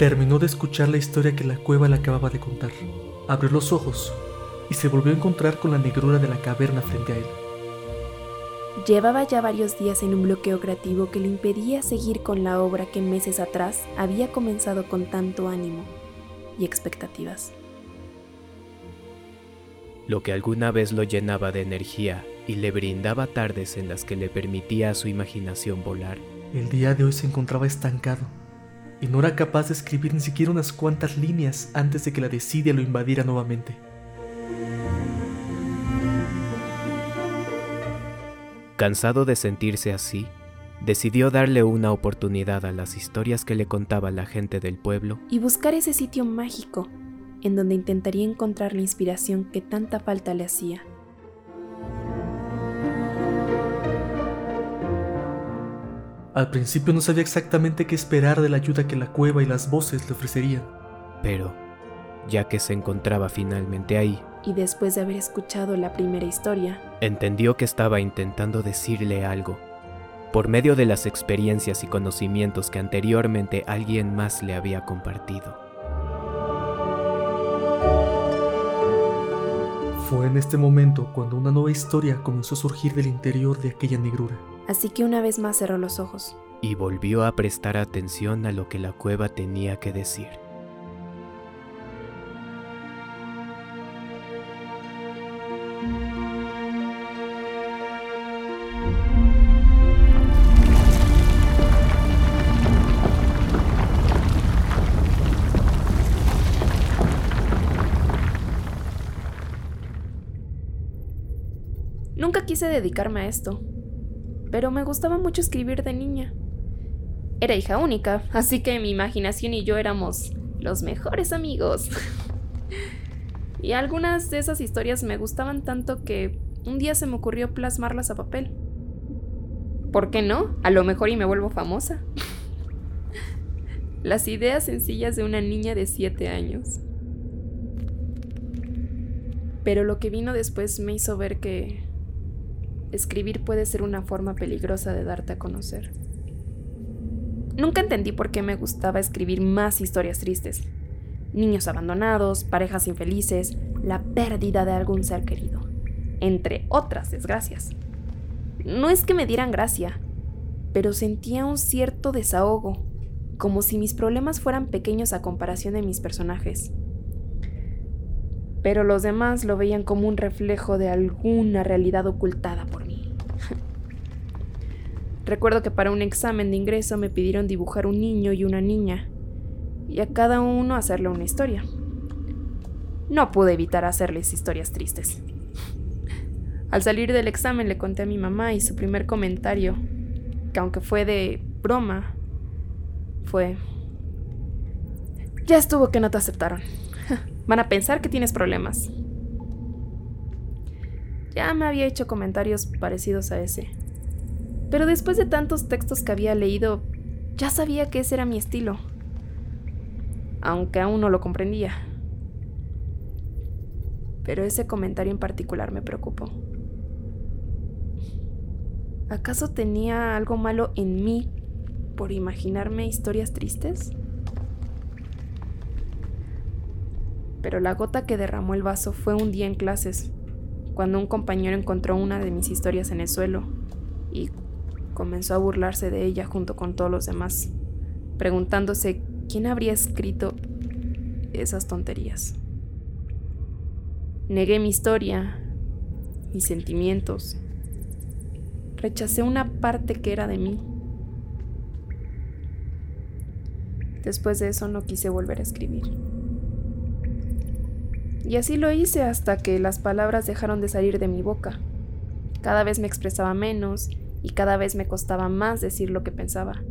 Terminó de escuchar la historia que la cueva le acababa de contar. Abrió los ojos y se volvió a encontrar con la negrura de la caverna frente a él. Llevaba ya varios días en un bloqueo creativo que le impedía seguir con la obra que meses atrás había comenzado con tanto ánimo y expectativas. Lo que alguna vez lo llenaba de energía y le brindaba tardes en las que le permitía a su imaginación volar, El día de hoy se encontraba estancado y no era capaz de escribir ni siquiera unas cuantas líneas antes de que la desidia lo invadiera nuevamente. cansado de sentirse así, decidió darle una oportunidad a las historias que le contaba la gente del pueblo Y buscar ese sitio mágico en donde intentaría encontrar la inspiración que tanta falta le hacía. Al principio no sabía exactamente qué esperar de la ayuda que la cueva y las voces le ofrecerían. pero ya que se encontraba finalmente ahí, Y después de haber escuchado la primera historia, entendió que estaba intentando decirle algo, por medio de las experiencias y conocimientos que anteriormente alguien más le había compartido. Fue en este momento cuando una nueva historia comenzó a surgir del interior de aquella negrura. Así que una vez más cerró los ojos. y volvió a prestar atención a lo que la cueva tenía que decir. Nunca quise dedicarme a esto, pero me gustaba mucho escribir de niña. Era hija única, así que mi imaginación y yo éramos los mejores amigos. y algunas de esas historias me gustaban tanto que un día se me ocurrió plasmarlas a papel. ¿Por qué no? A lo mejor y me vuelvo famosa. Las ideas sencillas de una niña de 7 años. Pero lo que vino después me hizo ver que escribir puede ser una forma peligrosa de darte a conocer. Nunca entendí por qué me gustaba escribir más historias tristes. Niños abandonados, parejas infelices, la pérdida de algún ser querido, entre otras desgracias. No es que me dieran gracia, pero sentía un cierto desahogo, como si mis problemas fueran pequeños a comparación de mis personajes. Pero los demás lo veían como un reflejo de alguna realidad ocultada por mí. Recuerdo que para un examen de ingreso me pidieron dibujar un niño y una niña, y a cada uno hacerle una historia. No pude evitar hacerles historias tristes. Al salir del examen le conté a mi mamá y su primer comentario, que aunque fue de broma, fue... Ya estuvo que no te aceptaron. Van a pensar que tienes problemas. Ya me había hecho comentarios parecidos a ese. Pero después de tantos textos que había leído, ya sabía que ese era mi estilo. Aunque aún no lo comprendía. Pero ese comentario en particular me preocupó. ¿Acaso tenía algo malo en mí por imaginarme historias tristes? Pero la gota que derramó el vaso fue un día en clases, cuando un compañero encontró una de mis historias en el suelo y comenzó a burlarse de ella junto con todos los demás, preguntándose quién habría escrito esas tonterías. Negué mi historia, mis sentimientos. Rechacé una parte que era de mí. Después de eso no quise volver a escribir. Y así lo hice hasta que las palabras dejaron de salir de mi boca. Cada vez me expresaba menos y cada vez me costaba más decir lo que pensaba.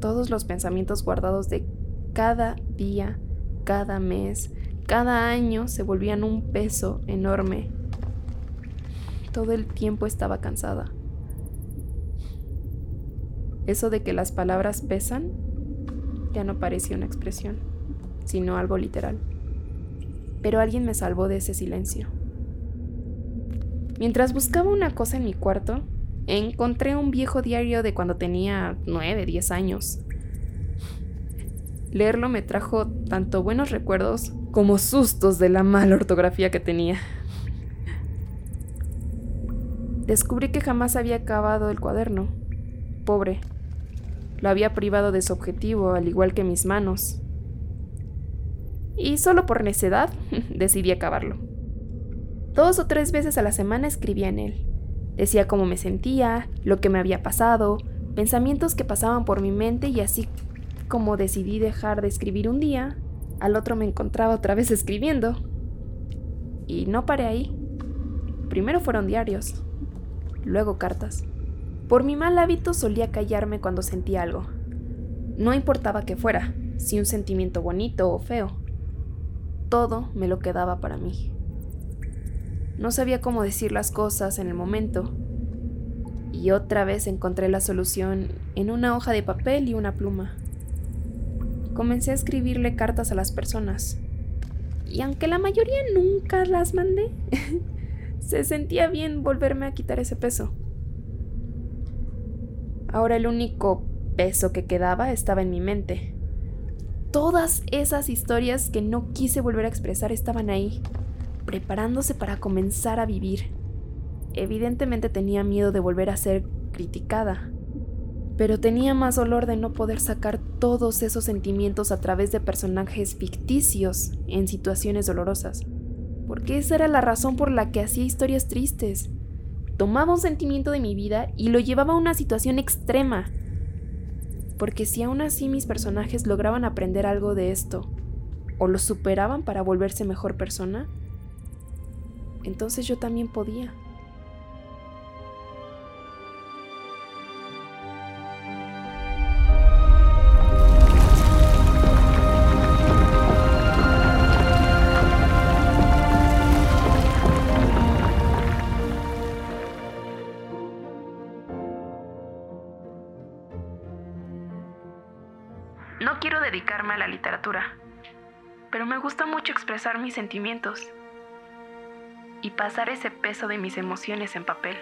Todos los pensamientos guardados de cada día, cada mes, cada año se volvían un peso enorme. Todo el tiempo estaba cansada. Eso de que las palabras pesan ya no parecía una expresión, sino algo literal. Pero alguien me salvó de ese silencio. Mientras buscaba una cosa en mi cuarto, encontré un viejo diario de cuando tenía 9, 10 años. Leerlo me trajo tanto buenos recuerdos como sustos de la mala ortografía que tenía. Descubrí que jamás había acabado el cuaderno. Pobre, lo había privado de su objetivo, al igual que mis manos. Y solo por necedad decidí acabarlo. Dos o tres veces a la semana escribía en él. Decía cómo me sentía, lo que me había pasado, pensamientos que pasaban por mi mente y así como decidí dejar de escribir un día, al otro me encontraba otra vez escribiendo. Y no paré ahí. Primero fueron diarios, luego cartas. Por mi mal hábito solía callarme cuando sentía algo. No importaba que fuera, si un sentimiento bonito o feo. Todo me lo quedaba para mí. No sabía cómo decir las cosas en el momento. Y otra vez encontré la solución en una hoja de papel y una pluma. Comencé a escribirle cartas a las personas. Y aunque la mayoría nunca las mandé, se sentía bien volverme a quitar ese peso. Ahora el único peso que quedaba estaba en mi mente. Todas esas historias que no quise volver a expresar estaban ahí, preparándose para comenzar a vivir. Evidentemente tenía miedo de volver a ser criticada, pero tenía más dolor de no poder sacar todos esos sentimientos a través de personajes ficticios en situaciones dolorosas, porque esa era la razón por la que hacía historias tristes tomaba un sentimiento de mi vida y lo llevaba a una situación extrema. Porque si aún así mis personajes lograban aprender algo de esto, o lo superaban para volverse mejor persona, entonces yo también podía. No quiero dedicarme a la literatura, pero me gusta mucho expresar mis sentimientos y pasar ese peso de mis emociones en papel.